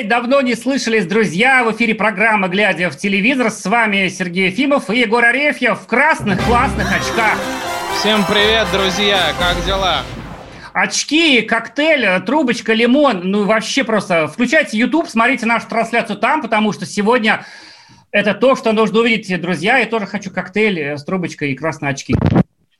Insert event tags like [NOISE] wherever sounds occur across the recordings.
Эй-эй-эй, давно не слышались, друзья. В эфире программа «Глядя в телевизор». С вами Сергей Ефимов и Егор Арефьев в красных классных очках. Всем привет, друзья! Как дела? Очки, коктейль, трубочка, лимон. Ну, вообще просто включайте YouTube, смотрите нашу трансляцию там, потому что сегодня это то, что нужно увидеть, друзья. Я тоже хочу коктейль с трубочкой и красные очки.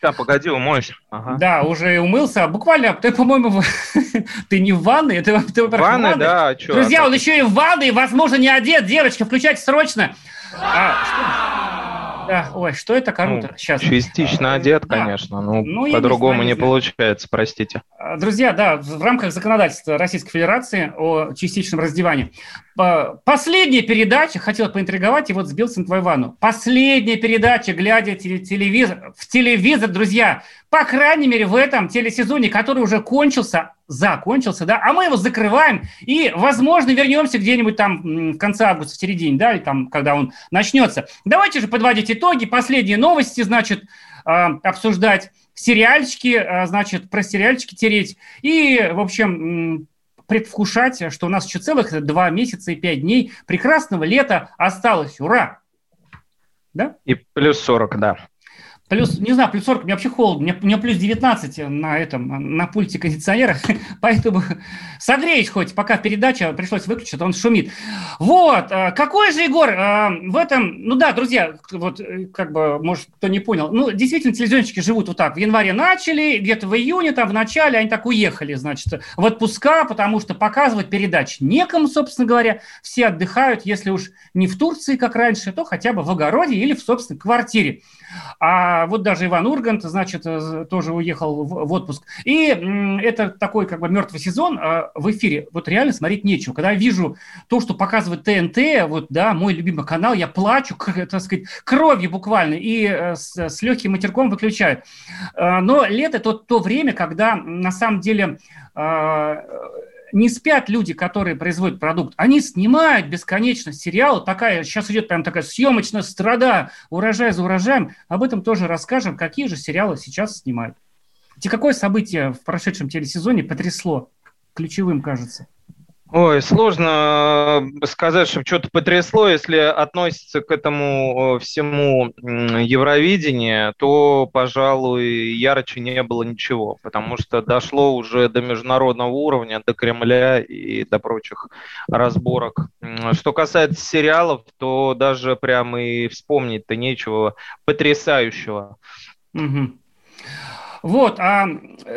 Да, погоди, умоюсь. Ага. Да, уже умылся. Буквально, ты, по-моему, [LAUGHS] ты не в ванной, ты, ты в ванной. да, а чё? Друзья, а он еще и в ванной, возможно, не одет. Девочка, включайте срочно. А, что? Да, ой, что это Ну, круто. Сейчас. частично одет, Да. конечно. Ну, Ну, не по-другому знаю, не, не получается, простите. А, Друзья, да, в рамках законодательства Российской Федерации о частичном раздевании. По- Последняя передача, хотел поинтриговать, и вот сбился на твою ванну. Последняя передача, глядя теле- телевизор, в телевизор, друзья, по крайней мере, в этом телесезоне, который уже кончился, закончился, да, а мы его закрываем и, возможно, вернемся где-нибудь там в конце августа, в середине, да, или там, когда он начнется. Давайте же подводить итоги, последние новости, значит, а, обсуждать сериальчики, а, значит, про сериальчики тереть. И, в общем, предвкушать, что у нас еще целых два месяца и пять дней прекрасного лета осталось. Ура! Да? И плюс 40, да. Плюс, не знаю, плюс 40, мне вообще холодно. У меня, плюс 19 на этом, на пульте кондиционера. [LAUGHS] Поэтому [LAUGHS] согреюсь хоть, пока передача пришлось выключить, а он шумит. Вот, э, какой же, Егор, э, в этом... Ну да, друзья, вот э, как бы, может, кто не понял. Ну, действительно, телевизионщики живут вот так. В январе начали, где-то в июне, там, в начале, они так уехали, значит, в отпуска, потому что показывать передач некому, собственно говоря. Все отдыхают, если уж не в Турции, как раньше, то хотя бы в огороде или в собственной квартире. А вот даже Иван Ургант, значит, э, тоже уехал в, отпуск. И это такой как бы мертвый сезон а в эфире. Вот реально смотреть нечего. Когда я вижу то, что показывает ТНТ, вот, да, мой любимый канал, я плачу, [LAUGHS] к- так сказать, кровью буквально, и э, с, с легким матерком выключаю. Э, Но лето – это то время, когда на самом деле э, не спят люди, которые производят продукт. Они снимают бесконечно сериалы. Такая, сейчас идет прям такая съемочная страда, урожай за урожаем. Об этом тоже расскажем, какие же сериалы сейчас снимают. Те какое событие в прошедшем телесезоне потрясло? Ключевым, кажется. Ой, сложно э, сказать, чтобы что-то потрясло. Если относится к этому э, всему Евровидение, то, пожалуй, ярче не было ничего, потому что дошло уже до международного уровня, до Кремля и до прочих разборок. Что касается сериалов, то даже прям и вспомнить-то нечего потрясающего. Мгм. Вот, а,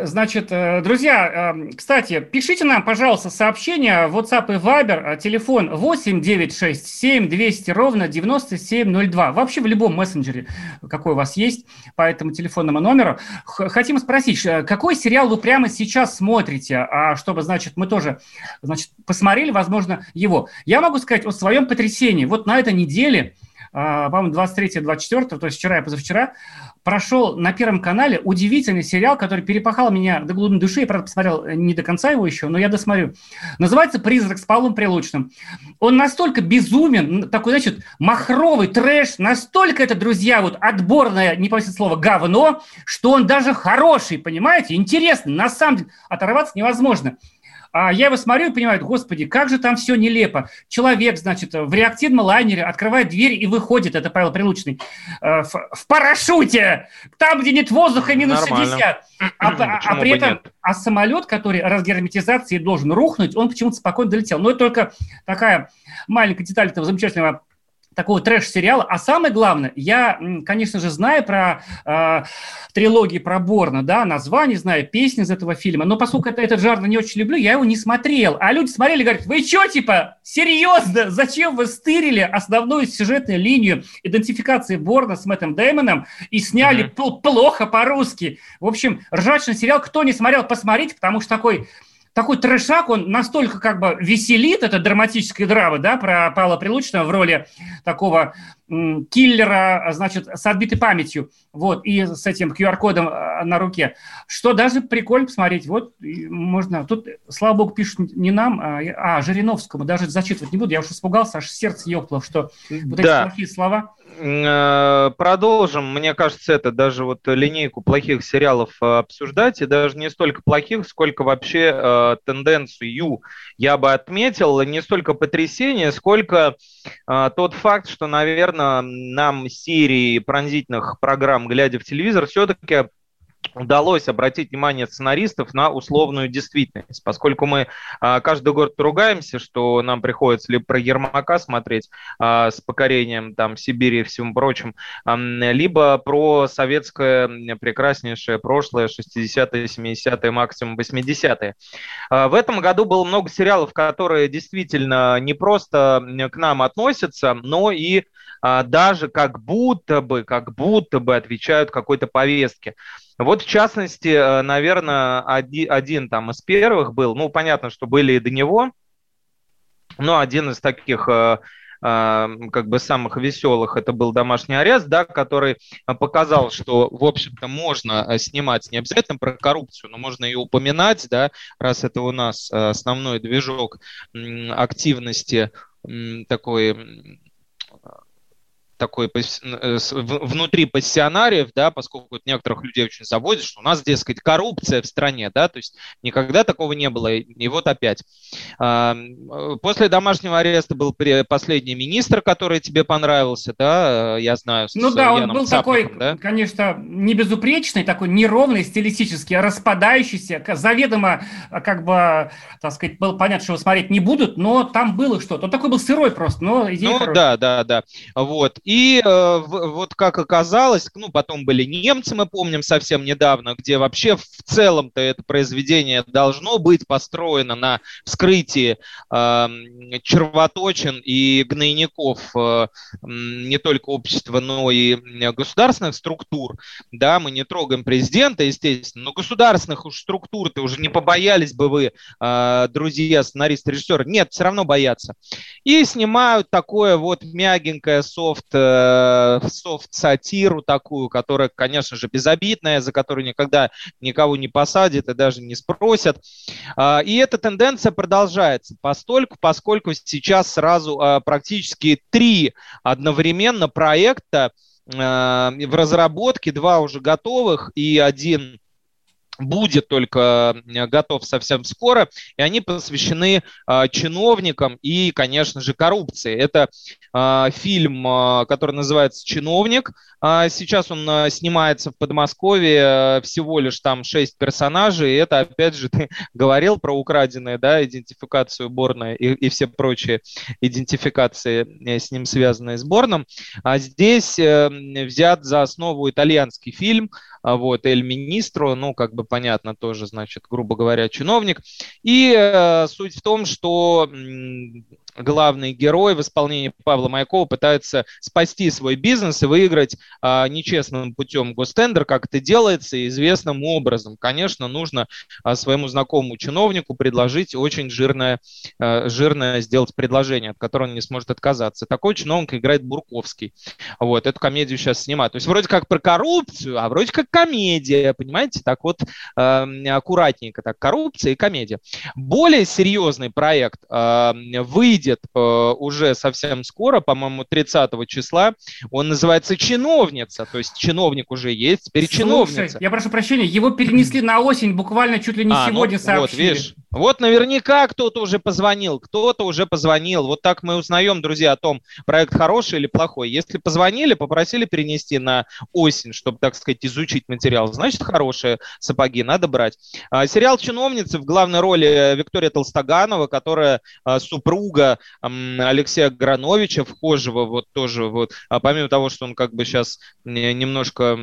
значит, э, друзья, э, кстати, пишите нам, пожалуйста, сообщения в WhatsApp и Viber, а, телефон 8967 200 ровно 9702. Вообще в любом мессенджере, какой у вас есть, по этому телефонному номеру. Хотим спросить, э, какой сериал вы прямо сейчас смотрите, а чтобы, значит, мы тоже, значит, посмотрели, возможно, его. Я могу сказать о своем потрясении. Вот на этой неделе, а, по-моему, 23-24, то есть вчера и позавчера, прошел на Первом канале удивительный сериал, который перепахал меня до глубины души. Я, правда, посмотрел э, не до конца его еще, но я досмотрю. Называется «Призрак с Павлом Прилучным». Он настолько безумен, такой, значит, махровый трэш, настолько это, друзья, вот отборное, не повысить слово, говно, что он даже хороший, понимаете? Интересный, на самом деле, оторваться невозможно. А я его смотрю и понимаю, господи, как же там все нелепо. Человек, значит, в реактивном лайнере открывает дверь и выходит, это Павел Прилучный, э, в, в парашюте, там, где нет воздуха, минус Нормально. 60. [CLEARS THROAT] А, а- а при этом, нет? а самолет, который разгерметизации должен рухнуть, он почему-то спокойно долетел. Но это только такая маленькая деталь этого замечательного такого трэш-сериала. А самое главное, я, конечно же, знаю про э, трилогии про Борна, да, название знаю, песни из этого фильма, но поскольку это, этот жанр не очень люблю, я его не смотрел. А люди смотрели и говорят, вы что, типа, серьезно, зачем вы стырили основную сюжетную линию идентификации Борна с Мэттом Дэймоном и сняли пл- плохо по-русски? В общем, ржачный сериал, кто не смотрел, посмотрите, потому что такой такой трешак, он настолько как бы веселит, это драматическая драма, да, про Павла Прилучного в роли такого киллера, значит, с отбитой памятью, вот, и с этим QR-кодом а, на руке, что даже прикольно посмотреть, вот, можно, тут, слава богу, пишут не нам, а, а Жириновскому, даже зачитывать не буду, я уж испугался, аж сердце ёкнуло, что вот эти да. плохие слова продолжим. Мне кажется, это даже вот линейку плохих сериалов э, обсуждать, и даже не столько плохих, сколько вообще э, тенденцию я бы отметил, не столько потрясение, сколько э, тот факт, что, наверное, нам серии пронзительных программ, глядя в телевизор, все-таки удалось обратить внимание сценаристов на условную действительность, поскольку мы а, каждый год ругаемся, что нам приходится либо про Ермака смотреть а, с покорением там Сибири и всем прочим, либо про советское прекраснейшее прошлое 60-е, 70-е, максимум 80-е. А, в этом году было много сериалов, которые действительно не просто к нам относятся, но и даже как будто бы, как будто бы отвечают какой-то повестке. Вот, в частности, э, наверное, один, один там из первых был, ну, понятно, что были и до него, но один из таких э, э, как бы самых веселых это был домашний арест, да, который показал, что, в общем-то, можно снимать не обязательно про коррупцию, но можно и упоминать, да, раз это у нас основной движок активности такой такой э, внутри пассионариев, да, поскольку некоторых людей очень заводит, что у нас, дескать, коррупция в стране, да, то есть никогда такого не было, и вот опять. А, после домашнего ареста был последний министр, который тебе понравился, да, я знаю. Ну да, он был Цапником, такой, да? конечно, не безупречный, такой неровный стилистически, распадающийся, заведомо, а, как бы, так сказать, было понятно, что его смотреть не будут, но там было что-то. Он такой был сырой просто, но идея Ну хорошая. да, да, да. Вот. И э, вот как оказалось, ну, потом были немцы, мы помним совсем недавно, где вообще в целом-то это произведение должно быть построено на вскрытии э, червоточин и гнойников э, не только общества, но и государственных структур. Да, мы не трогаем президента, естественно, но государственных уж структур-то уже не побоялись бы вы, э, друзья, сценаристы, режиссеры. Нет, все равно боятся. И снимают такое вот мягенькое софт э, софт-сатиру такую, которая, конечно же, безобидная, за которую никогда никого не посадят и даже не спросят. Э, и эта тенденция продолжается, постольку, поскольку сейчас сразу э, практически три одновременно проекта э, в разработке, два уже готовых и один будет только э, готов совсем скоро, и они посвящены э, чиновникам и, конечно же, коррупции. Это э, фильм, э, который называется «Чиновник». Э, сейчас он э, снимается в Подмосковье, э, всего лишь там шесть персонажей, и это, опять же, [LAUGHS] ты говорил про украденные, да, идентификацию Борна и, и все прочие идентификации э, с ним связанные с Борном. А здесь э, взят за основу итальянский фильм, вот, Эль Министро, ну, как бы понятно, тоже, значит, грубо говоря, чиновник. И э, суть в том, что главный герой в исполнении Павла Маякова пытается спасти свой бизнес и выиграть а, нечестным путем гостендер, как это делается, известным образом. Конечно, нужно а, своему знакомому чиновнику предложить очень жирное, а, жирное сделать предложение, от которого он не сможет отказаться. Такой чиновник играет Бурковский. Вот, эту комедию сейчас снимают. То есть вроде как про коррупцию, а вроде как комедия, понимаете? Так вот, а, аккуратненько так, коррупция и комедия. Более серьезный проект а, выйдет выйдет э, уже совсем скоро, по-моему, 30 числа. Он называется «Чиновница», то есть чиновник уже есть, теперь Слушай, чиновница. я прошу прощения, его перенесли на осень буквально чуть ли не а, ну сегодня ну, сообщили. Вот, видишь, вот наверняка кто-то уже позвонил, кто-то уже позвонил. Вот так мы узнаем, друзья, о том, проект хороший или плохой. Если позвонили, попросили перенести на осень, чтобы, так сказать, изучить материал, значит, хорошие сапоги, надо брать. А, сериал «Чиновницы» в главной роли Виктория Толстоганова, которая а, Алексея Грановича, вхожего вот тоже вот, а помимо того, что он как бы сейчас немножко,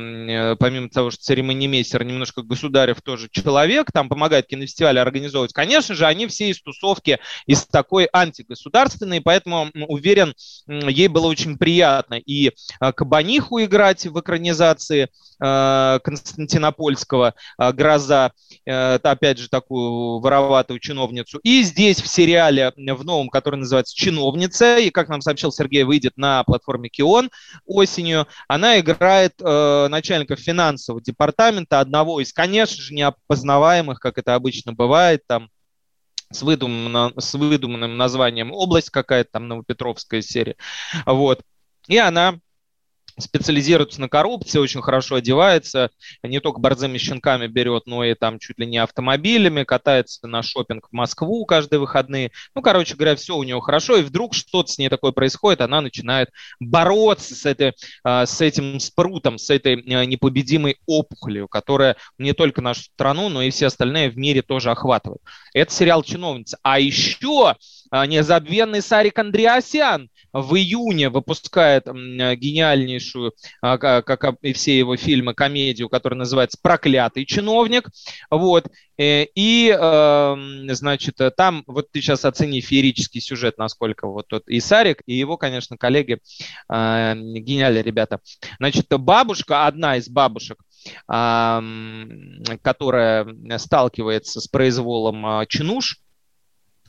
помимо того, что церемонимейстер, немножко государев тоже человек, там помогает кинофестивале организовывать, Конечно же, они все из тусовки, из такой антигосударственной, поэтому уверен, ей было очень приятно и Кабаниху играть в экранизации Константинопольского «Гроза», опять же, такую вороватую чиновницу. И здесь в сериале, в новом, который называется «Чиновница», и, как нам сообщил Сергей, выйдет на платформе Кион осенью, она играет э, начальника финансового департамента, одного из, конечно же, неопознаваемых, как это обычно бывает, там, с выдуманным, с выдуманным названием область какая-то там Новопетровская серия. Вот. И она специализируется на коррупции, очень хорошо одевается, не только борзыми щенками берет, но и там чуть ли не автомобилями, катается на шопинг в Москву каждые выходные. Ну, короче говоря, все у него хорошо, и вдруг что-то с ней такое происходит, она начинает бороться с, этой, а, с этим спрутом, с этой а, непобедимой опухолью, которая не только нашу страну, но и все остальные в мире тоже охватывает. Это сериал «Чиновница». А еще а, незабвенный Сарик Андреасян в июне выпускает гениальнейшую, а, как и все его фильмы, комедию, которая называется «Проклятый чиновник». Вот. Э, и, эм, значит, там, вот ты сейчас оцени феерический сюжет, насколько вот тот и Сарик, и его, конечно, коллеги э, гениальные ребята. Значит, бабушка, одна из бабушек, которая сталкивается с произволом а, чинуш,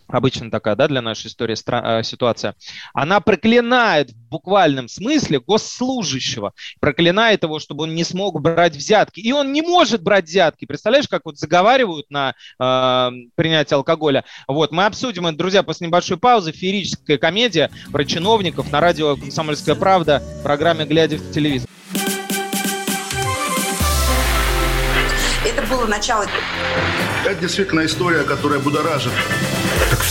обычно такая, да, для нашей истории стра- э, ситуация, она проклинает в буквальном смысле госслужащего, проклинает его, чтобы он не смог брать взятки. И он не может брать взятки. Представляешь, как вот заговаривают на э, принятие алкоголя. Вот, мы обсудим это, друзья, после небольшой паузы. Феерическая комедия про чиновников на радио «Комсомольская правда» в программе «Глядя в телевизор». Это было начало. Это действительно история, которая будоражит.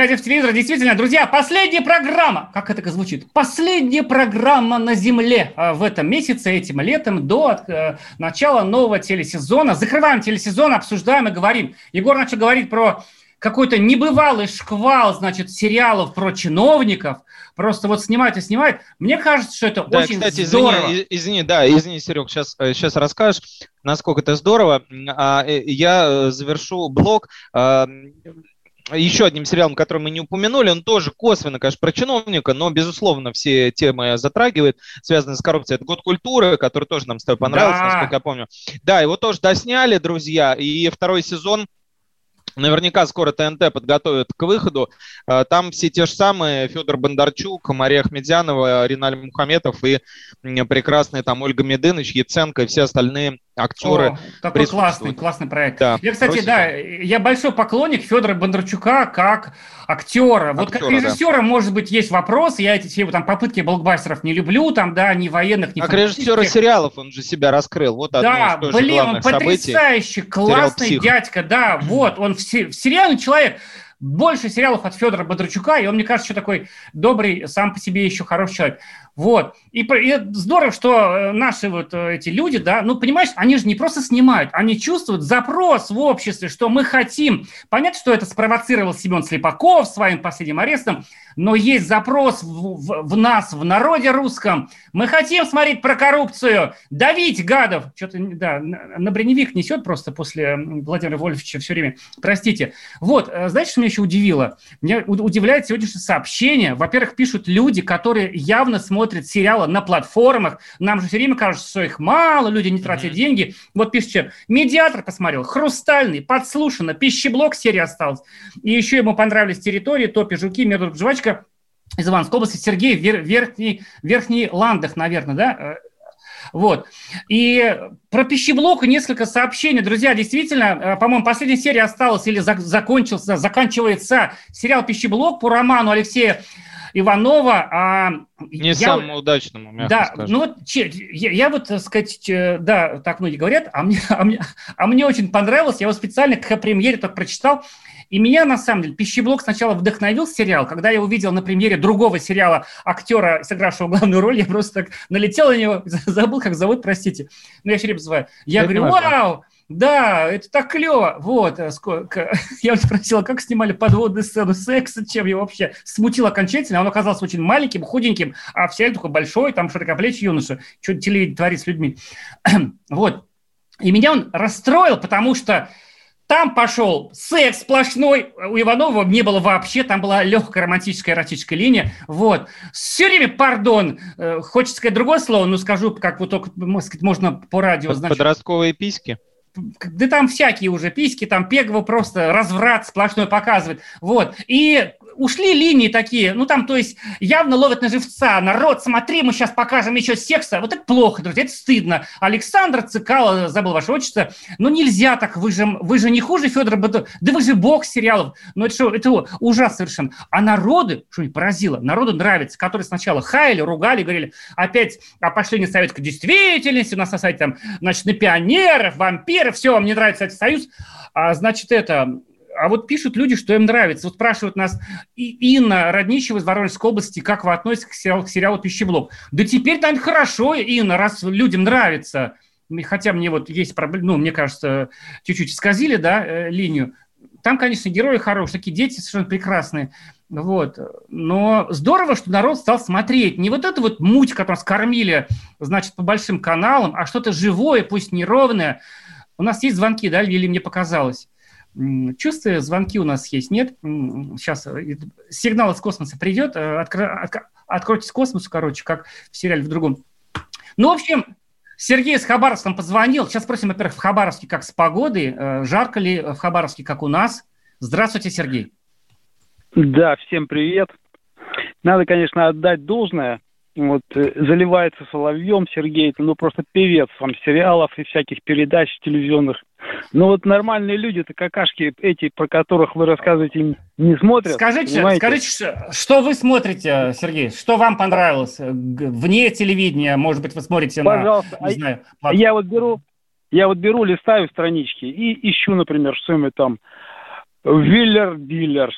Глядя в телевизор, действительно, друзья, последняя программа, как это звучит, последняя программа на Земле э, в этом месяце, этим летом, до э, начала нового телесезона. Закрываем телесезон, обсуждаем и говорим. Егор начал говорить про какой-то небывалый шквал, значит, сериалов про чиновников. Просто вот снимают и снимают. Мне кажется, что это Да, очень кстати, здорово. извини, извини, да, извини, Серег, сейчас, сейчас расскажешь, насколько это здорово. А, э, Я э, завершу блог а, еще одним сериалом, который мы не упомянули, он тоже косвенно, конечно, про чиновника, но, безусловно, все темы затрагивает, связанные с коррупцией. Это «Год культуры», который тоже нам с тобой понравился, Да. насколько я помню. Да, его тоже досняли, друзья, и второй сезон Наверняка скоро ТНТ подготовят к выходу. Э, Там все те же самые Федор Бондарчук, Мария Ахмедянова, Риналь Мухаметов и прекрасные там Ольга Медыныч, Яценко и все остальные актеры. О, какой присутствуют. классный, классный проект. Да, я, кстати, просим. да, я большой поклонник Федора Бондарчука как актера. Вот как Актера, да. режиссера, может быть, есть вопрос. Я эти все там попытки блокбастеров не люблю, там, да, ни военных, ни Как режиссера сериалов он же себя раскрыл. Вот одно Да, из тоже блин, он событий. потрясающий, классный дядька, да, вот, он в, се- в сериале человек, больше сериалов от Федора Бондарчука, и он, мне кажется, еще такой добрый, сам по себе еще хороший человек. Вот. И, и здорово, что э, наши вот э, эти люди, да, ну, понимаешь, они же не просто снимают, они чувствуют запрос в обществе, что мы хотим. Понятно, что это спровоцировал Семен Слепаков своим последним арестом, но есть запрос в, в- в нас, в народе русском. Мы хотим смотреть про коррупцию, давить гадов. Что-то, да, на броневик несет просто после Владимира Вольфовича все время. Простите. Вот, э, знаете, что меня еще удивило? Меня удивляет сегодняшнее сообщение. Во-первых, пишут люди, которые явно смотрят сериалы на платформах. Нам же все время кажется, что их мало, люди не тратят Мгм. деньги. Вот пишите, медиатор посмотрел, хрустальный, подслушано, пищеблок серия осталась. И еще ему понравились территории, топи, жуки, медведь, жвачка из Иванской области. Сергей, Вер- верхний, верхний Ландах, наверное, да? Э, Вот. И про пищеблок несколько сообщений. Друзья, действительно, э, по-моему, последняя серия осталась или зак- закончился, заканчивается сериал «Пищеблок» по роману Алексея Иванова. А Не я- самому удачному, мягко да, скажем. ну вот че- я, я вот, так сказать, э, да, так многие говорят, а мне, [LAUGHS] а, мне, а мне очень понравилось, я его специально к премьере только прочитал, и меня, на самом деле, «Пищеблок» сначала вдохновил сериал, когда я увидел на премьере другого сериала актера, сыгравшего главную роль, я просто так налетел на него, [LAUGHS] забыл, как зовут, простите, но я все время называю. Я Это говорю, важно. Да, это так клево. Вот, э, сколько... [LAUGHS] Я вот спросила, как снимали подводную сцену секса, чем я вообще смутил окончательно. Он оказался очень маленьким, худеньким, а в сериале такой большой, там широкоплечий юноша. Что телевидение творит с людьми. [CLEARS THROAT] вот. И меня он расстроил, потому что там пошел секс сплошной, у Иванова не было вообще, там была легкая романтическая эротическая линия, вот. Все время, пардон, э, хочется сказать другое слово, но скажу, как вот только, можно по радио, Под- значит, Подростковые письки. Да там всякие уже письки, там Пегово просто разврат сплошной показывает. Вот. И ушли линии такие, ну там, то есть, явно ловят на живца. Народ, смотри, мы сейчас покажем еще секса. Вот это плохо, друзья, это стыдно. Александр Цикало, забыл ваше отчество, ну нельзя так, вы же, вы же не хуже Федора Бытова, да вы же бог сериалов. Ну это что, это ужасно совершенно. А народы, что меня поразило, народу нравится, которые сначала хаяли, ругали, говорили, опять о поощрении советской действительности, у нас на сайте там, значит, на пионеров, вампиров, все, вам не нравится Советский Союз, а, значит, это... А вот пишут люди, что им нравится. Вот спрашивают нас и Инна Родничева из Воронежской области, как вы относитесь к сериалу, к сериалу «Пищеблок». Да теперь, наверное, хорошо, Инна, раз людям нравится. Хотя мне вот есть проблема, ну, мне кажется, чуть-чуть исказили, да, э, линию. Там, конечно, герои хорошие, такие дети совершенно прекрасные. Вот. Но здорово, что народ стал смотреть. Не вот эту вот муть, которую скормили, значит, по большим каналам, а что-то живое, пусть неровное. У нас есть звонки, да, или мне показалось? Чувствую, звонки у нас есть, нет? Сейчас сигнал из космоса придет, э, откро- отк- откройтесь космосу, короче, как в сериале в другом. Ну, в общем, Сергей из Хабаровска позвонил. Сейчас спросим, во-первых, в Хабаровске как с погодой, э, жарко ли в Хабаровске, как у нас. Здравствуйте, Сергей. Да, всем привет. Надо, конечно, отдать должное. Вот э, заливается соловьем Сергей, это ну просто певец там сериалов и всяких передач телевизионных. Но вот нормальные люди-то какашки эти, про которых вы рассказываете, не смотрят. Скажите, понимаете? скажите, что- вы смотрите, Сергей? Что вам понравилось? Вне телевидения, может быть, вы смотрите Пожалуйста, на, не а- знаю, А я вот беру, я вот беру, листаю странички и ищу, например, что-нибудь там Виллер Дилерс.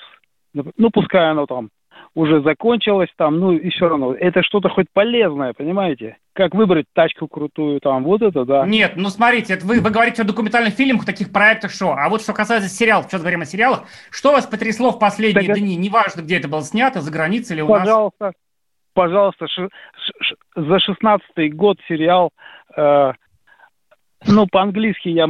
Ну, пускай оно там уже закончилось там, ну и все равно. Это что-то хоть полезное, понимаете? Как выбрать тачку крутую там, вот это да. Нет, ну смотрите, это вы, вы говорите о документальных фильмах, таких проектах, что. А вот что касается сериалов, сейчас говорим о сериалах, что вас потрясло в последние Так дни? Неважно, где это было снято, за границей или у нас. Пожалуйста, пожалуйста, ши- ш- ш- за шестнадцатый год сериал, э, ну, по-английски я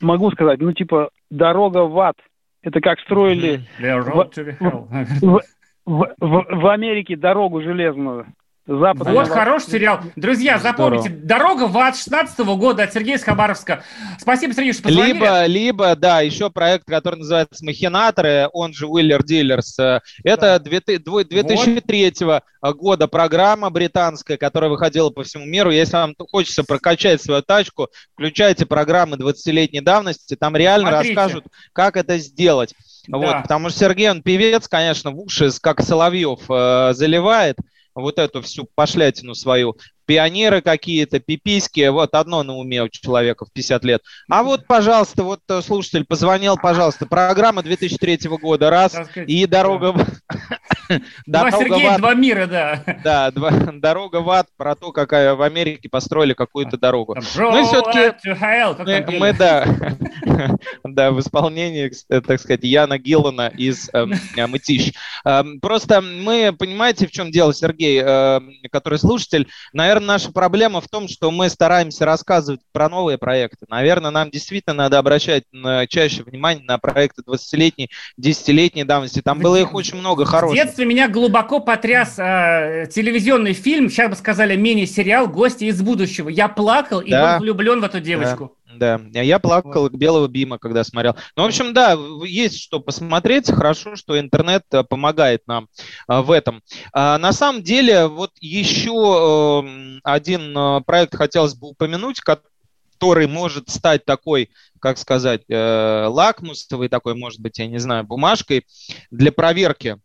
могу сказать, ну, типа, «Дорога в ад». Это как строили [LAUGHS] road to the hell. в, в- в- в Америке дорогу железную. Западная Вот хороший сериал. Друзья, запомните, «Дорога в ад» 16 года от Сергея из Хабаровска. Спасибо, Сергей, что позвонили. Либо, либо, да, еще проект, который называется «Махинаторы», он же «Уиллер Дилерс». Это дво- 2003 года программа британская, которая выходила по всему миру. Если вам хочется прокачать свою тачку, включайте программы 20-летней давности, там реально Смотрите. расскажут, как это сделать. Да. Вот, потому что Сергей, он певец, конечно, в уши, как Соловьев, э, заливает вот эту всю пошлятину свою. Пионеры какие-то, пиписьки, вот одно на уме у человека в 50 лет. А вот, пожалуйста, вот э, слушатель позвонил, пожалуйста, программа 2003 года, раз, сказать, и дорога... [LAUGHS] Два Дорога в Сергея, два мира, да. Да, два- [LAUGHS] дорога в ад, про то, какая в Америке построили какую-то дорогу. Там, Ну и все-таки как мы, мы, да, [LAUGHS] да, в исполнении, э, так сказать, Яна Гиллана из эм, э, «Мытищ». Эм, Просто мы, понимаете, в чем дело, Сергей, эм, который слушатель, наверное, наша проблема в том, что мы стараемся рассказывать про новые проекты. Наверное, нам действительно надо обращать чаще внимание на проекты 20-летней, 10-летней давности. Там было их очень много В хороших. Детстве меня глубоко потряс э, телевизионный фильм, сейчас бы сказали мини-сериал «Гости из будущего». Я плакал и Да. был влюблен в эту девочку. Да, А я плакал к белого бима, когда смотрел. Ну, в общем, да, есть что посмотреть. Хорошо, что интернет э, помогает нам а, в этом. А, На самом деле, вот еще эм, один э, проект хотелось бы упомянуть, который может стать такой, как сказать, э, лакмусовой такой, может быть, я не знаю, бумажкой для проверки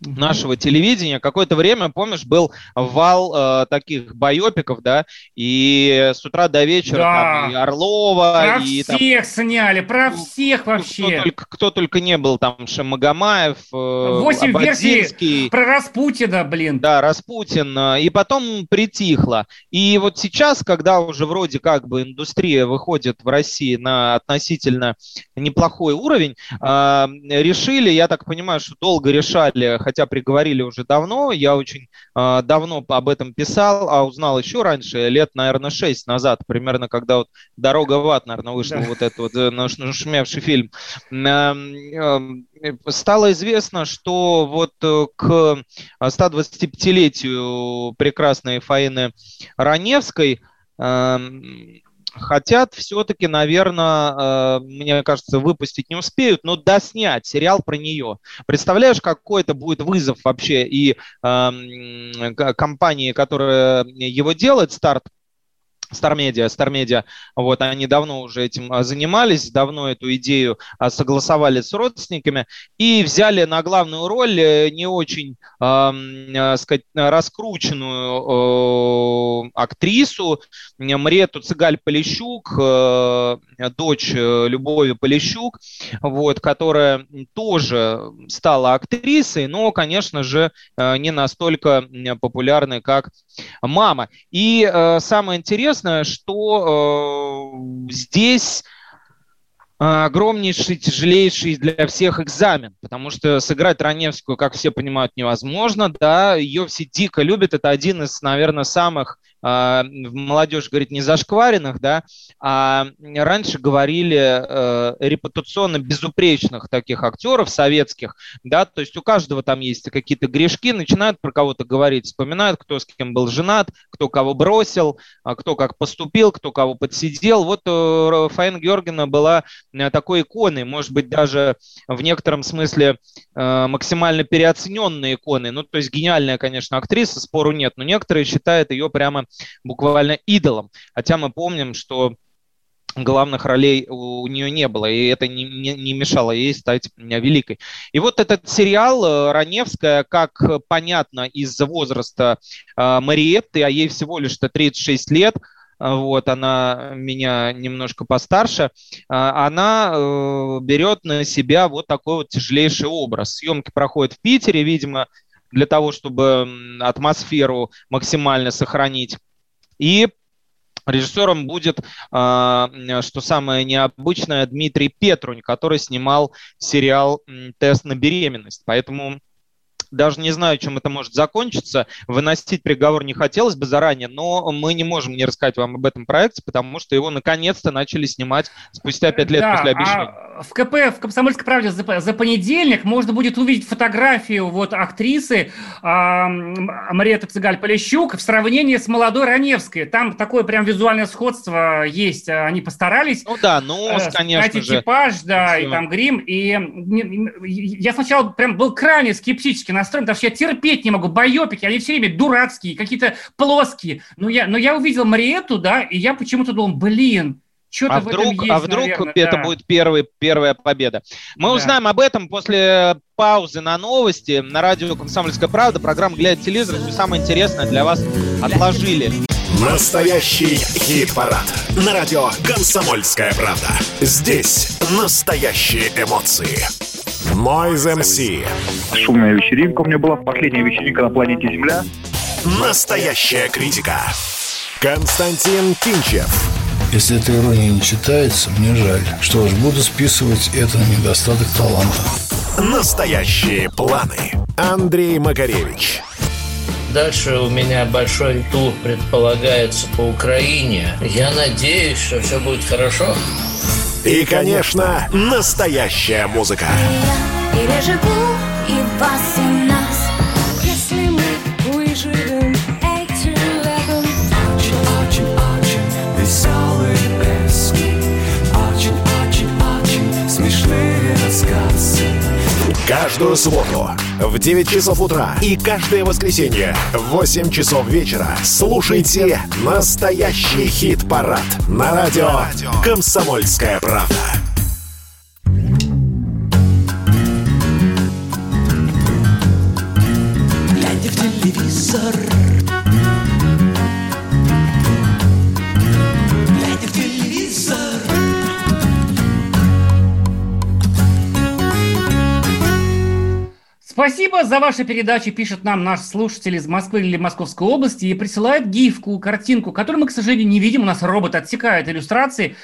нашего телевидения. Какое-то время, помнишь, был вал э, таких байопиков, да, и с утра до вечера Да. там и Орлова, Про и там всех сняли, про всех кто вообще. только, кто только не был, там Шамагамаев, э, Восемь версий про Распутина, блин. Да, Распутин. э, И потом притихло. И вот сейчас, когда уже вроде как бы индустрия выходит в России на относительно неплохой уровень, э, решили, я так понимаю, что долго решали, хотя приговорили уже давно, я очень э, давно об этом писал, а узнал еще раньше, лет, наверное, шесть назад, примерно когда вот «Дорога в ад», наверное, вышел Да. вот этот вот э, наш- нашумевший фильм. Эм, эм, Стало известно, что вот э, к 125-летию прекрасной Фаины Раневской эм, хотят все-таки, наверное, мне кажется, выпустить не успеют, но доснять сериал про нее. Представляешь, какой это будет вызов вообще и к- компании, которая его делает, старт Star Media, вот, они давно уже этим а, занимались, давно эту идею а, согласовали с родственниками и взяли на главную роль э, не очень, а, сказать, раскрученную э, актрису Мрету Цыгаль-Полищук, э, дочь э, Любови Полищук, вот, которая тоже стала актрисой, но, конечно же, э, не настолько популярной, как мама. И э, самое интересное, что э, здесь огромнейший, тяжелейший для всех экзамен, потому что сыграть Раневскую, как все понимают, невозможно, да, ее все дико любят, это один из, наверное, самых э, молодежь говорит не зашкваренных, да, а раньше говорили э, репутационно безупречных таких актеров советских, да, то есть у каждого там есть какие-то грешки, начинают про кого-то говорить, вспоминают, кто с кем был женат, кто кого бросил, а кто как поступил, кто кого подсидел. Вот э, Фаина Георгиевна была такой иконой, может быть, даже в некотором смысле э, максимально переоцененной иконой. Ну, то есть гениальная, конечно, актриса, спору нет, но некоторые считают ее прямо буквально идолом. Хотя мы помним, что главных ролей у нее не было, и это не, не, не мешало ей стать великой. И вот этот сериал э, «Раневская», как понятно из-за возраста э, Мариетты, а ей всего лишь-то 36 лет, э, вот, она меня немножко постарше, э, она берет на себя вот такой вот тяжелейший образ. Съемки проходят в Питере, видимо, для того, чтобы атмосферу максимально сохранить. И Режиссером будет, а, что самое необычное, Дмитрий Петрунь, который снимал сериал «Тест на беременность». Поэтому даже не знаю, чем это может закончиться. Выносить приговор не хотелось бы заранее, но мы не можем не рассказать вам об этом проекте, потому что его наконец-то начали снимать спустя пять лет Да, после обещания. а в КП, в «Комсомольской правде» за, за понедельник можно будет увидеть фотографию вот актрисы а, м, Мариэты Цыгаль-Полищук в сравнении с молодой Раневской. Там такое прям визуальное сходство есть. а, Они постарались. Ну да, ну, Э, конечно снять же. экипаж, да, и Всё. там грим. И я сначала прям был крайне скептически настроен, потому что я терпеть не могу. Байопики, они все время дурацкие, какие-то плоские. Но я, но я увидел Мариету, да, и я почему-то думал, блин, что-то А в этом вдруг, есть, а вдруг наверное, это да. будет первый, первая победа? Мы Да. узнаем об этом после паузы на новости на радио «Комсомольская правда». Программа «Глядя телевизор». Все самое интересное для вас отложили. Настоящий хит-парад. На радио «Комсомольская правда». Здесь настоящие эмоции. Noise MC. Шумная вечеринка у меня была, последняя вечеринка на планете Земля. Настоящая критика. Константин Кинчев. Если эта ирония не читается, мне жаль. Что ж, буду списывать это на недостаток таланта. Настоящие планы. Андрей Макаревич. Дальше у меня большой тур предполагается по Украине. Я надеюсь, что все будет хорошо. И, конечно, настоящая музыка. Переживу и вас, и Каждую субботу в 9 часов утра и каждое воскресенье в 8 часов вечера слушайте настоящий хит-парад на радио «Комсомольская правда». Спасибо за ваши передачи, пишет нам наш слушатель из Москвы или Московской области и присылает гифку, картинку, которую мы, к сожалению, не видим. У нас робот отсекает иллюстрации.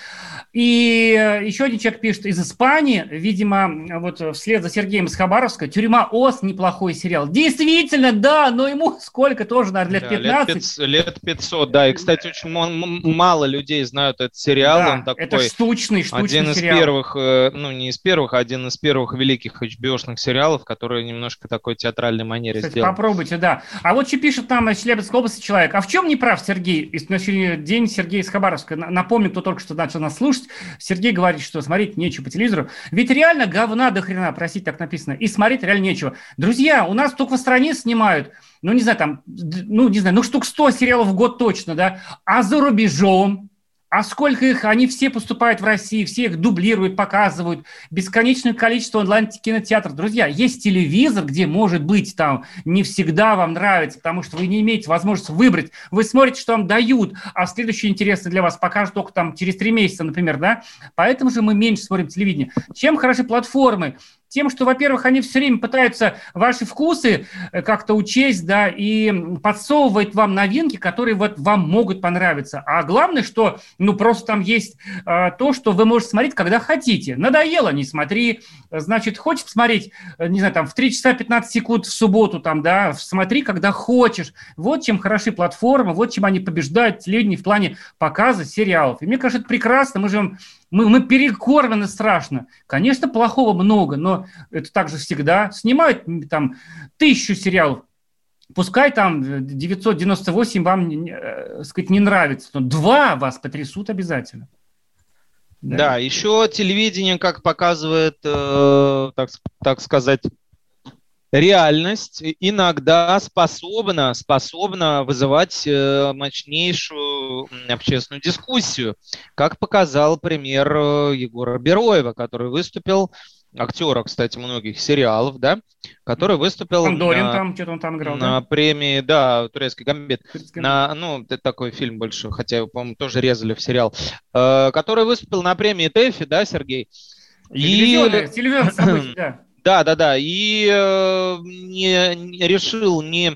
И э, еще один человек пишет из Испании, видимо, вот вслед за Сергеем из Хабаровска, «Тюрьма Оз» – неплохой сериал. Действительно, да, но ему [LAUGHS] сколько тоже, наверное, лет Да, 15. лет, пятьс- лет 500, да. И, кстати, очень мало людей знают этот сериал. Да, Он такой это штучный, штучный один из сериал. первых, э, ну не из первых, а один из первых великих HBO-шных сериалов, который немножко такой театральной манере Кстати, сделан. попробуйте, да. А вот что пишет нам из Челябинской области человек. А в чем не прав Сергей? На сегодня день Сергей из Хабаровска. На- Напомню, кто только что начал нас слушать. Сергей говорит, что смотреть нечего по телевизору. Ведь реально говна до хрена, простите, так написано. И смотреть реально нечего. Друзья, у нас только в стране снимают, ну, не знаю, там, ну, не знаю, ну, штук 100 сериалов в год точно, да. А за рубежом, а сколько их, они все поступают в России, все их дублируют, показывают, бесконечное количество онлайн-кинотеатров. Друзья, есть телевизор, где, может быть, там не всегда вам нравится, потому что вы не имеете возможности выбрать. Вы смотрите, что вам дают, а следующее интересное для вас покажут только там через три месяца, например, да? Поэтому же мы меньше смотрим телевидение. Чем хороши платформы? Тем, что, во-первых, они все время пытаются ваши вкусы э, как-то учесть, да, и подсовывать вам новинки, которые вот вам могут понравиться. А главное, что, ну, просто там есть э, то, что вы можете смотреть, когда хотите. Надоело, не смотри. Значит, хочешь посмотреть, э, не знаю, там, в 3 часа 15 секунд в субботу, там, да, смотри, когда хочешь. Вот чем хороши платформы, вот чем они побеждают телевидение в плане показа сериалов. И мне кажется, это прекрасно. Мы живем мы, мы перекормлены страшно. Конечно, плохого много, но это также всегда. Снимают там тысячу сериалов, Пускай там э, 998 вам, э, сказать, не нравится, но два вас потрясут обязательно. Да, еще телевидение, как показывает, э, так, так сказать, реальность, иногда способна, способна вызывать э, мощнейшую общественную дискуссию, как показал пример э, Егора Бероева, который выступил, актера, кстати, многих сериалов, да, который выступил Пандорин на- там, что-то он там играл, на да? премии, да, турецкий гамбит. Турецкий На, ну, это такой фильм больше, хотя его, по-моему, тоже резали в сериал, э, который выступил на премии ТЭФИ, да, Сергей? Телевизионное, телевизионное событие, [CLEARS THROAT] да. Да, да, да. И э, не, не решил не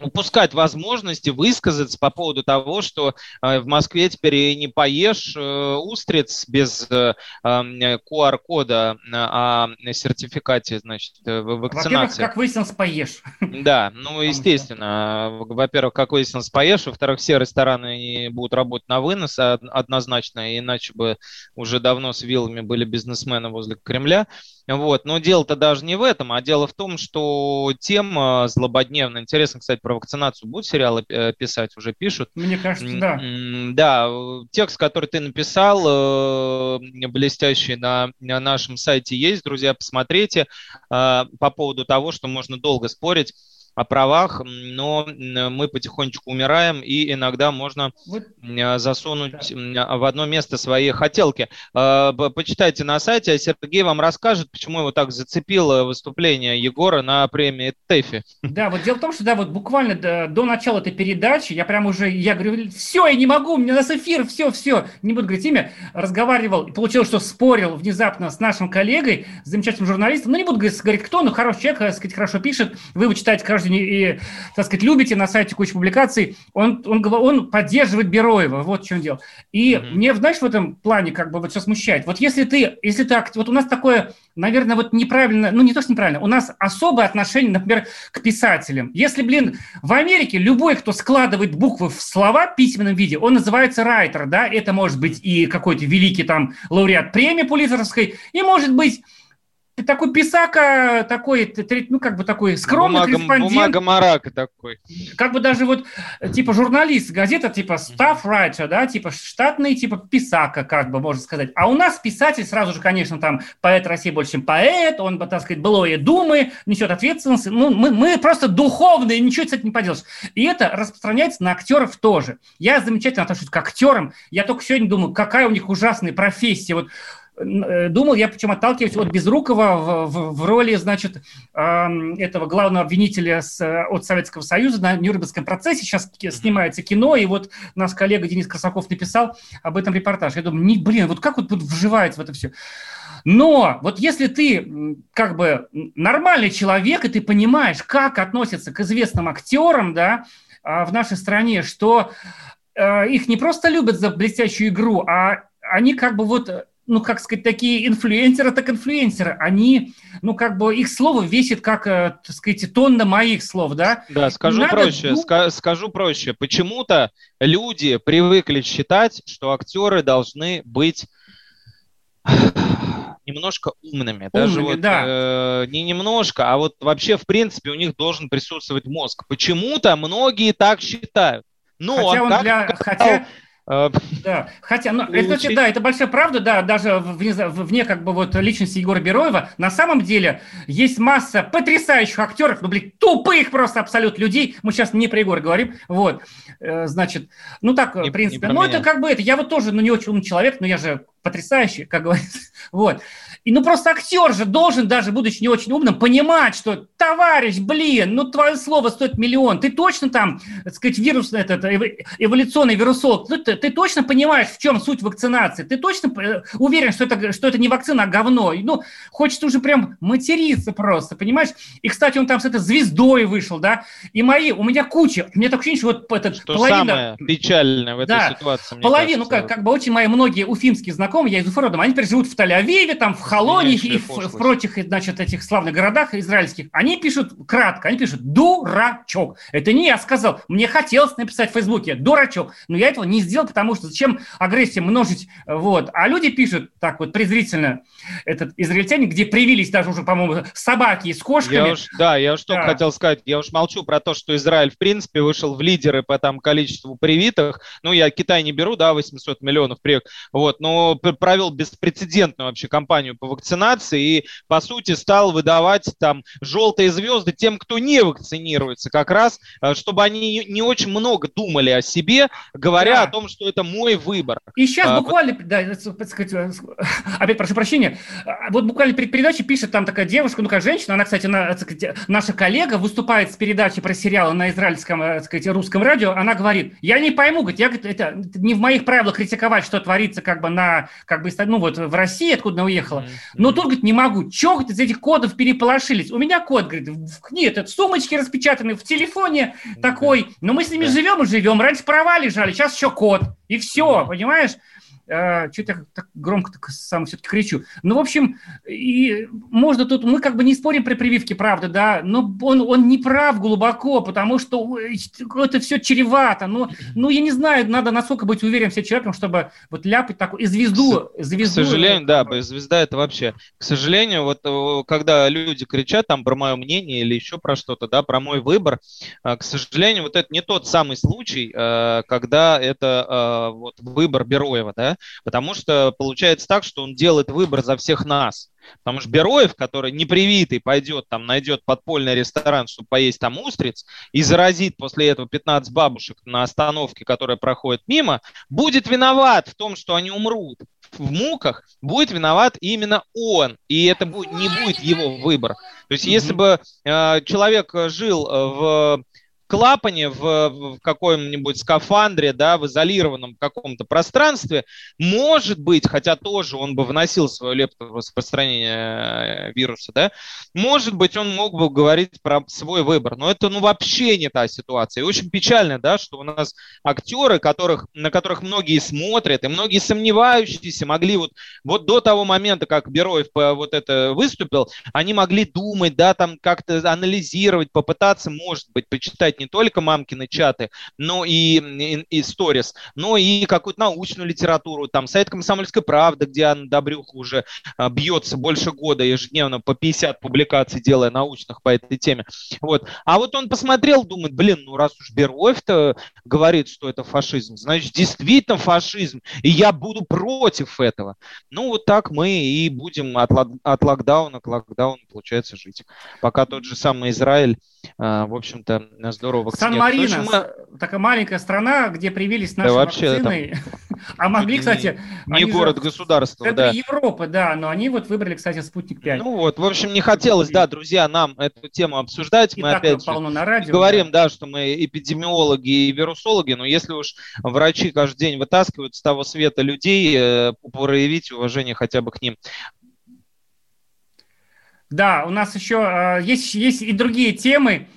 упускать возможности высказаться по поводу того, что э, в Москве теперь и не поешь э, устриц без э, э, QR-кода о сертификате, значит, э, в- Во-первых, вакцинации. как выяснилось, поешь. Да, [LAUGHS] ну, естественно. Во-первых, как выяснилось, поешь. Во-вторых, все рестораны будут работать на вынос а- однозначно, иначе бы уже давно с вилами были бизнесмены возле Кремля. Вот. Но дело-то даже не в этом, а дело в том, что тема злободневная. Интересно, кстати, про вакцинацию будут сериалы э, писать, уже пишут. Мне кажется, да. Да, э, текст, который ты написал, э, блестящий на, на нашем сайте есть, друзья, посмотрите по поводу того, что можно долго спорить о правах, но мы потихонечку умираем, и иногда можно Вот. засунуть в одно место свои хотелки. Э, п- Почитайте на сайте, а Сергей вам расскажет, почему его так зацепило выступление Егора на премии ТЭФИ. Да, вот дело в том, что да, вот буквально до, до начала этой передачи я прям уже, я говорю, все, я не могу, у меня нас эфир, все, все, не буду говорить имя, разговаривал, и получилось, что спорил внезапно с нашим коллегой, замечательным журналистом, ну не буду говорить, говорить, кто, но хороший человек, так сказать, хорошо пишет, вы его читаете каждый день и, так сказать, любите, на сайте куча публикаций, он, он, он поддерживает Бероева, вот в чем дело. И мне, знаешь, в этом плане как бы вот все смущает. Вот если ты, если ты, вот у нас такое, наверное, вот неправильно, ну не то, что неправильно, у нас особое отношение, например, к писателям. Если, блин, в Америке любой, кто складывает буквы в слова в письменном виде, он называется райтер, да, это может быть и какой-то великий там лауреат премии Пулитцеровской, и может быть такой писака, такой, ну, как бы такой скромный Бумага, корреспондент, бумага марака такой. как бы даже вот, типа, журналист, газета, типа, staff writer, да, типа, штатный, типа, писака, как бы, можно сказать. А у нас писатель сразу же, конечно, там, поэт России больше, чем поэт, он, так сказать, былое думы, несет ответственность. Ну, мы, мы просто духовные, ничего с этим не поделаешь. И это распространяется на актеров тоже. Я замечательно отношусь к актерам. Я только сегодня думаю, какая у них ужасная профессия. Вот думал я, причем отталкиваюсь от Безрукова в, в- в роли, значит, этого главного обвинителя с, э, от Советского Союза на Нюрнбергском процессе. Сейчас снимается кино, и вот наш коллега Денис Красаков написал об этом репортаж. Я думаю, не, блин, вот как вот, вот вживается в это все? Но вот если ты как бы нормальный человек, и ты понимаешь, как относятся к известным актерам, да, а, в нашей стране, что э, их не просто любят за блестящую игру, а они как бы вот, э, ну, как сказать, такие инфлюенсеры, так инфлюенсеры. Они, ну, как бы их слово весит, как, э, так сказать, тонна моих слов, да? Да, скажу Надо проще, ду- ска- скажу проще. Почему-то люди привыкли считать, что актеры должны быть немножко умными. Даже Умными, вот, да. э, не немножко, а вот вообще, в принципе, у них должен присутствовать мозг. Почему-то многие так считают. Но Хотя он как для- сказал, хотя- Да, хотя, ну, это, да, это большая правда, да, даже вне, вне как бы вот личности Егора Бероева, на самом деле есть масса потрясающих актеров, ну, блин, тупых просто абсолютно людей, мы сейчас не про Егора говорим, вот, Э, значит, ну, так, Не- в принципе, ну, это как бы это, я вот тоже, ну, не очень умный человек, но я же потрясающий, как говорится, [LAUGHS] вот, и ну просто актер же должен, даже будучи не очень умным, понимать, что товарищ, блин, ну твое слово стоит миллион, ты точно там, так сказать, вирус, этот, эво- эволюционный вирусолог, ну, ты, ты точно понимаешь, в чем суть вакцинации, ты точно э, уверен, что это, что это не вакцина, а говно. И, Ну, хочется уже прям материться просто, понимаешь? И, кстати, он там с этой звездой вышел, да, и мои, у меня куча, у меня такое ощущение, что вот этот что половина... самое печальное в этой Да, ситуации. мне Половину, кажется, как, как бы очень мои многие уфимские знакомые, я из Уфы родом, они теперь живут в Тель-Авиве, там, в Холоне и в, в прочих, значит, этих славных городах израильских. Они пишут кратко, они пишут «дурачок». Это не я сказал, мне хотелось написать в Фейсбуке «дурачок», но я этого не сделал, потому что зачем агрессию множить, вот. А люди пишут так вот презрительно, этот израильтяне, где привились даже уже, по-моему, собаки с кошками. Я уж, да, я уж только Да. хотел сказать, я уж молчу про то, что Израиль, в принципе, вышел в лидеры по там количеству привитых. Ну, я Китай не беру, да, 800 миллионов привит, вот, но провел беспрецедентную вообще кампанию по вакцинации и, по сути, стал выдавать там желтые звезды тем, кто не вакцинируется, как раз, э, чтобы они не очень много думали о себе, говоря Да. о том, что это мой выбор. И сейчас А, буквально, да, так сказать, э, опять прошу прощения, а, вот буквально перед передачей пишет там такая девушка, ну как женщина, она, кстати, наша коллега выступает с передачей про сериалы на израильском, э, так сказать, русском радио, она говорит, я не пойму, говорит, я, говорит, это не в моих правилах критиковать, что творится как бы на, как бы, ну вот в России, откуда она уехала, но тут, говорит, не могу, чего, говорит, из этих кодов переполошились, у меня код, говорит, в, нет, это в сумочке распечатанный, в телефоне такой, но мы с ними Да. живем и живем, раньше права лежали, сейчас еще код, и все, понимаешь? Что-то я так громко так сам все-таки кричу. Ну, в общем, и можно тут, мы как бы не спорим при прививке, правда, да, но он, он не прав глубоко, потому что э, это все чревато. Ну, ну, я не знаю, надо насколько быть уверенным себе человеком, чтобы вот ляпать такую, и звезду, К звезду. сожалению, да, звезда это вообще. К сожалению, вот э, когда люди кричат там про мое мнение или еще про что-то, да, про мой выбор, э, к сожалению, вот это не тот самый случай, э, когда это э, вот выбор Бероева, да, потому что получается так, что он делает выбор за всех нас. Потому что Бероев, который непривитый, пойдет там, найдет подпольный ресторан, чтобы поесть там устриц, и заразит после этого 15 бабушек на остановке, которая проходит мимо, будет виноват в том, что они умрут в муках, будет виноват именно он. И это будет, не будет его выбор. То есть если бы э, человек жил э, в клапане в, в каком-нибудь скафандре, да, в изолированном каком-то пространстве, может быть, хотя тоже он бы вносил свою лепту в распространение э, вируса, да, может быть, он мог бы говорить про свой выбор, но это, ну, вообще не та ситуация. И очень печально, да, что у нас актеры, которых, на которых многие смотрят, и многие сомневающиеся могли вот, вот до того момента, как Бероев вот это выступил, они могли думать, да, там как-то анализировать, попытаться, может быть, почитать не только мамкины чаты, но и, и, и сторис, но и какую-то научную литературу, там, сайт «Комсомольской правды», где Анна Добрюха уже а, бьется больше года ежедневно по 50 публикаций, делая научных по этой теме. Вот. А вот он посмотрел, думает, блин, ну раз уж Бероев-то говорит, что это фашизм, значит, действительно фашизм, и я буду против этого. Ну, вот так мы и будем от, от локдауна к локдауну, получается, жить. Пока тот же самый Израиль, в общем-то, здорово вакцинирует. В общем, Сан-Марино, с- такая маленькая страна, где привились наши Да вообще вакцины. А могли, кстати... Не город-государство, да. Европы, да, но они вот выбрали, кстати, «Спутник 5». Ну вот, в общем, не хотелось, да, друзья, нам эту тему обсуждать. И Мы так опять полно на радио. говорим, да, что мы эпидемиологи и вирусологи, но если уж врачи каждый день вытаскивают с того света людей, э, проявить уважение хотя бы к ним. Да, у нас еще э, есть, есть и другие темы.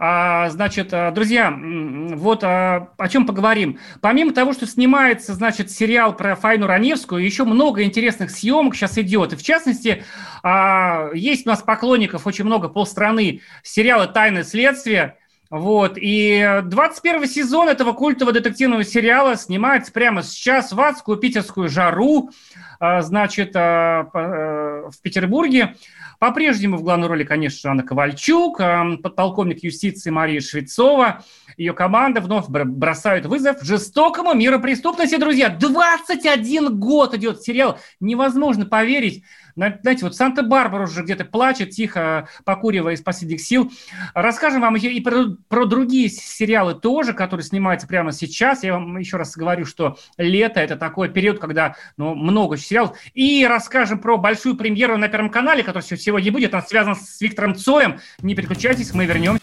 А, значит, а, друзья, вот а, о чем поговорим. Помимо того, что снимается, значит, сериал про Файну Раневскую, еще много интересных съемок сейчас идет. И в частности, а, есть у нас поклонников очень много, полстраны, сериала «Тайны следствия». Вот, и 21 сезон этого культового детективного сериала снимается прямо сейчас в адскую питерскую жару, а, значит, а, э, в Петербурге. По-прежнему в главной роли, конечно, Анна Ковальчук, подполковник юстиции Мария Швецова. Ее команда вновь бр- бросают вызов жестокому миру преступности, друзья. 21 год идет сериал. Невозможно поверить. На- Знаете, вот Санта-Барбара уже где-то плачет, тихо покуривая из последних сил. Расскажем вам еще и про, про другие сериалы тоже, которые снимаются прямо сейчас. Я вам еще раз говорю, что лето – это такой период, когда ну, много сериалов. И расскажем про большую премьеру на Первом канале, которая сегодня будет. Она связана с Виктором Цоем. Не переключайтесь, мы вернемся.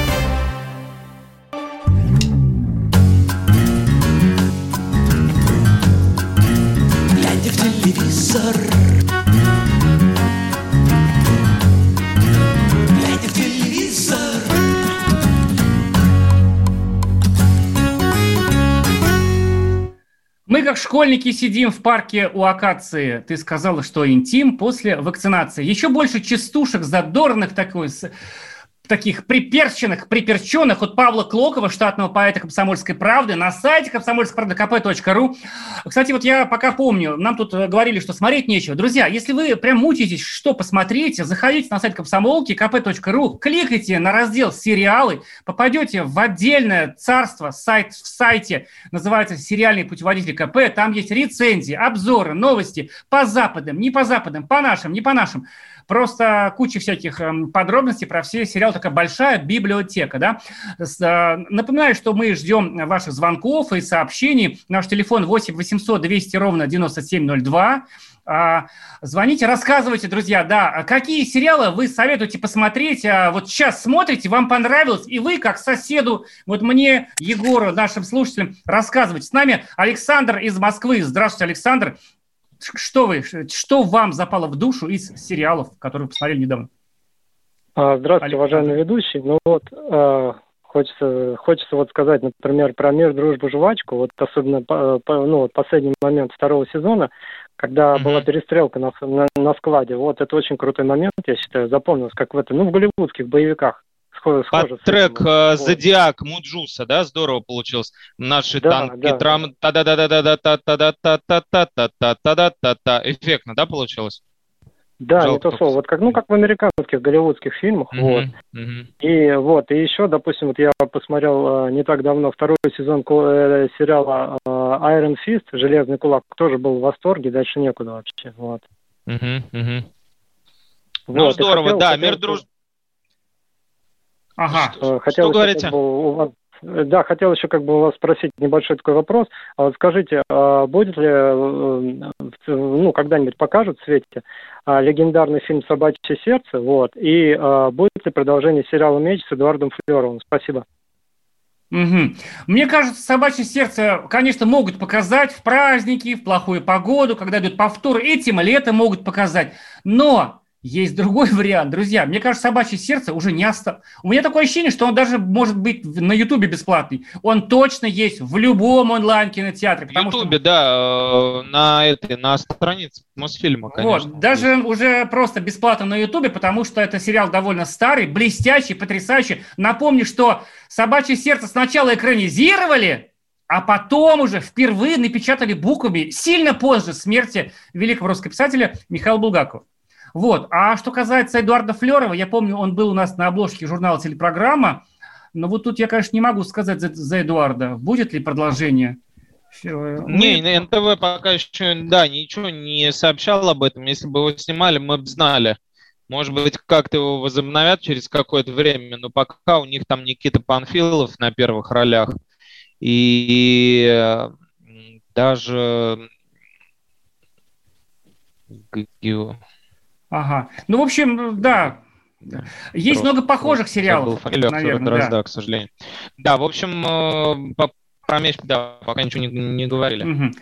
Телевизор Мы, как школьники, сидим в парке у акации. Ты сказала, что интим после вакцинации. Еще больше частушек задорных такой, таких приперченных, приперченных от Павла Клокова, штатного поэта «Комсомольской правды» на сайте комсомольской правды kp.ру. Кстати, вот я пока помню, нам тут э, говорили, что смотреть нечего. Друзья, если вы прям мучаетесь, что посмотреть, заходите на сайт комсомолки kp.ру, кликайте на раздел «Сериалы», попадете в отдельное царство, сайт в сайте, называется «Сериальный путеводитель КП», там есть рецензии, обзоры, новости по западам, не по западам, по нашим, не по нашим. Просто куча всяких эм, подробностей про все сериалы, такая большая библиотека, да. Э, Напоминаю, что мы ждем ваших звонков и сообщений. Наш телефон 8 800 200 ровно 9702. А, Звоните, рассказывайте, друзья, да, а какие сериалы вы советуете посмотреть, а, вот сейчас смотрите, вам понравилось, и вы, как соседу, вот мне, Егору, нашим слушателям, рассказывайте. С нами Александр из Москвы. Здравствуйте, Александр. Что вы, что вам запало в душу из сериалов, которые вы посмотрели недавно? А, Здравствуйте, уважаемый ведущий. Ну вот, э, хочется, хочется вот сказать, например, про мир, дружбу, жвачку. Вот особенно по- по- ну, вот последний момент второго сезона, когда была перестрелка на, на, на складе. Вот это очень крутой момент, я считаю, запомнилось, как в это, ну, в голливудских боевиках. Схоже, Под трек э, Вот. Зодиак Муджуса, да, здорово получилось. Наши танки трам та да да да да да та та да та та та та та та да та та Эффектно, да, получилось? Да, Жалко не то слово. Вот как, ну, как в американских голливудских фильмах. Вот. Мгм, мгм. И вот, и еще, допустим, вот я посмотрел э, не так давно второй сезон э, сериала э, Iron Fist, Железный кулак, тоже был в восторге, дальше некуда вообще. Вот. Мгм, мгм. Вот, Ну, здорово, хотел- да, хотел мир друж... Ага. э, хотел еще говорите? как бы у вас- да, хотел еще как бы у вас спросить небольшой такой вопрос. А вот скажите, а будет ли, э, ну, когда-нибудь покажут в свете а, легендарный фильм «Собачье сердце», вот, и а, будет ли продолжение сериала «Меч» с Эдуардом Флеровым? Спасибо. Мгм. Мне кажется, собачье сердце, конечно, могут показать в праздники, в плохую погоду, когда идут повторы. Этим летом могут показать. Но есть другой [LAUGHS] вариант, друзья. Мне кажется, собачье сердце уже не осталось. У меня такое ощущение, что он даже может быть на Ютубе бесплатный. Он точно есть в любом онлайн-кинотеатре. В потому что Ютубе, да, э, на этой, на странице Мосфильма, конечно. Вот, даже уже просто бесплатно на Ютубе, потому что это сериал довольно старый, блестящий, потрясающий. Напомню, что «Собачье сердце» сначала экранизировали, а потом уже впервые напечатали буквами сильно позже смерти великого русского писателя Михаила Булгакова. Вот. А что касается Эдуарда Флерова, я помню, он был у нас на обложке журнала «Телепрограмма», но вот тут я, конечно, не могу сказать за, за Эдуарда, будет ли продолжение. Э, Не, на НТВ пока еще, да, ничего не сообщал об этом. Если бы его снимали, мы бы знали. Может быть, как-то его возобновят через какое-то время, но пока у них там Никита Панфилов на первых ролях. И э, даже Ага. Ну, в общем, да. Есть Просто много похожих сериалов. Фамилию наверное, Дрозда, да. к сожалению. Да, в общем, э, по- про меч, да, пока ничего не, не говорили. Мгм.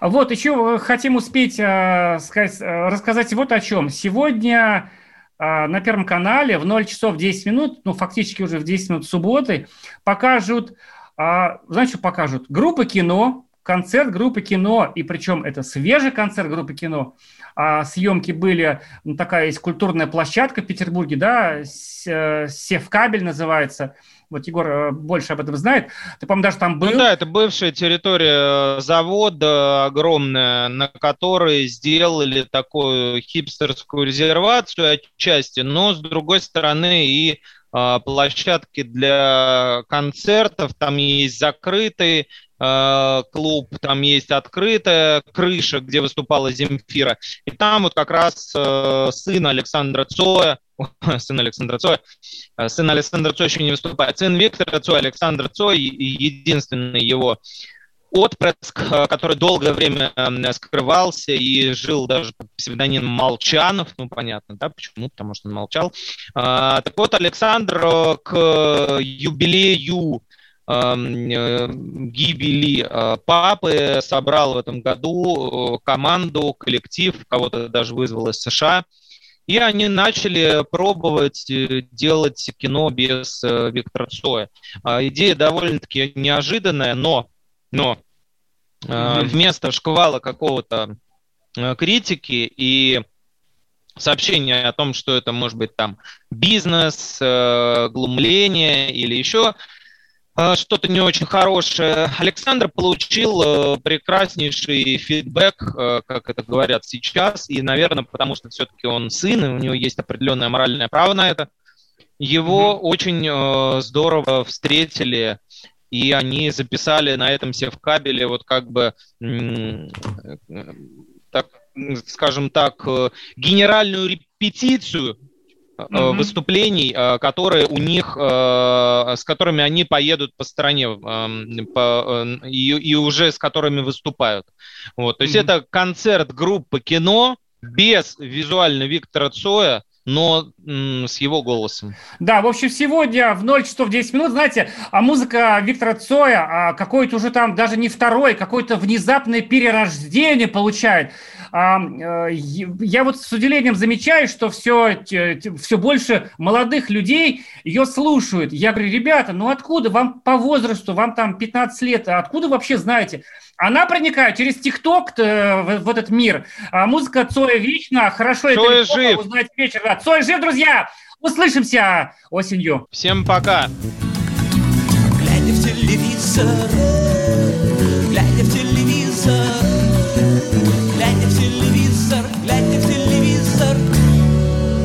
Вот, еще э, хотим успеть э, сказать, э, рассказать вот о чем. Сегодня э, на Первом канале в 0 часов 10 минут, ну, фактически уже в 10 минут субботы, покажут, э, знаете, что покажут? Группа кино, концерт группы кино, и причем это свежий концерт группы кино. А съемки были, ну, такая есть культурная площадка в Петербурге, да, э, Севкабель называется. Вот Егор э, больше об этом знает. Ты, по-моему, даже там был. Ну да, это бывшая территория э, завода огромная, на которой сделали такую хипстерскую резервацию отчасти, но с другой стороны и площадки для концертов, там есть закрытый э, клуб, там есть открытая крыша, где выступала Земфира. И там вот как раз э, сын Александра Цоя, [LAUGHS] сын Александра Цоя, сын Александра Цоя еще не выступает, сын Виктора Цоя, Александр Цой, единственный его отпрыск, э, который долгое время э, скрывался и жил даже под псевдонимом Молчанов, ну, понятно, да, почему, потому что он молчал. А, Так вот, Александр э, к юбилею эм, э, гибели папы собрал в этом году команду, коллектив, кого-то даже вызвал из США, и они начали пробовать делать кино без Виктора Цоя. А, Идея довольно-таки неожиданная, но, но э, вместо шквала какого-то э, критики и сообщения о том, что это может быть там бизнес, э, глумление или еще э, что-то не очень хорошее. Александр получил э, прекраснейший фидбэк, э, как это говорят сейчас, и, наверное, потому что все-таки он сын, и у него есть определенное моральное право на это. Его очень э, здорово встретили, и они записали на этом севкабеле вот как бы, так, скажем так, генеральную репетицию Мгм. выступлений, э, которые у них, э, с которыми они поедут по стране по, и, и уже с которыми выступают. Вот, то есть Мгм. это концерт группы кино без визуально Виктора Цоя, но с его голосом. Да, в общем, сегодня в 0 часов 10 минут, знаете, а музыка Виктора Цоя а, какой-то уже там даже не второй, какое-то внезапное перерождение получает. А, э, я вот с удивлением замечаю, что все, все больше молодых людей ее слушают. Я говорю, ребята, ну откуда вам по возрасту, вам там 15 лет, а откуда вообще знаете? Она проникает через ТикТок э, в, в этот мир. А музыка Цоя вечна, хорошо Цоя это жив. узнаете вечер. Да, Цой жив, друзья! Услышимся осенью. Всем пока! Глядя в телевизор,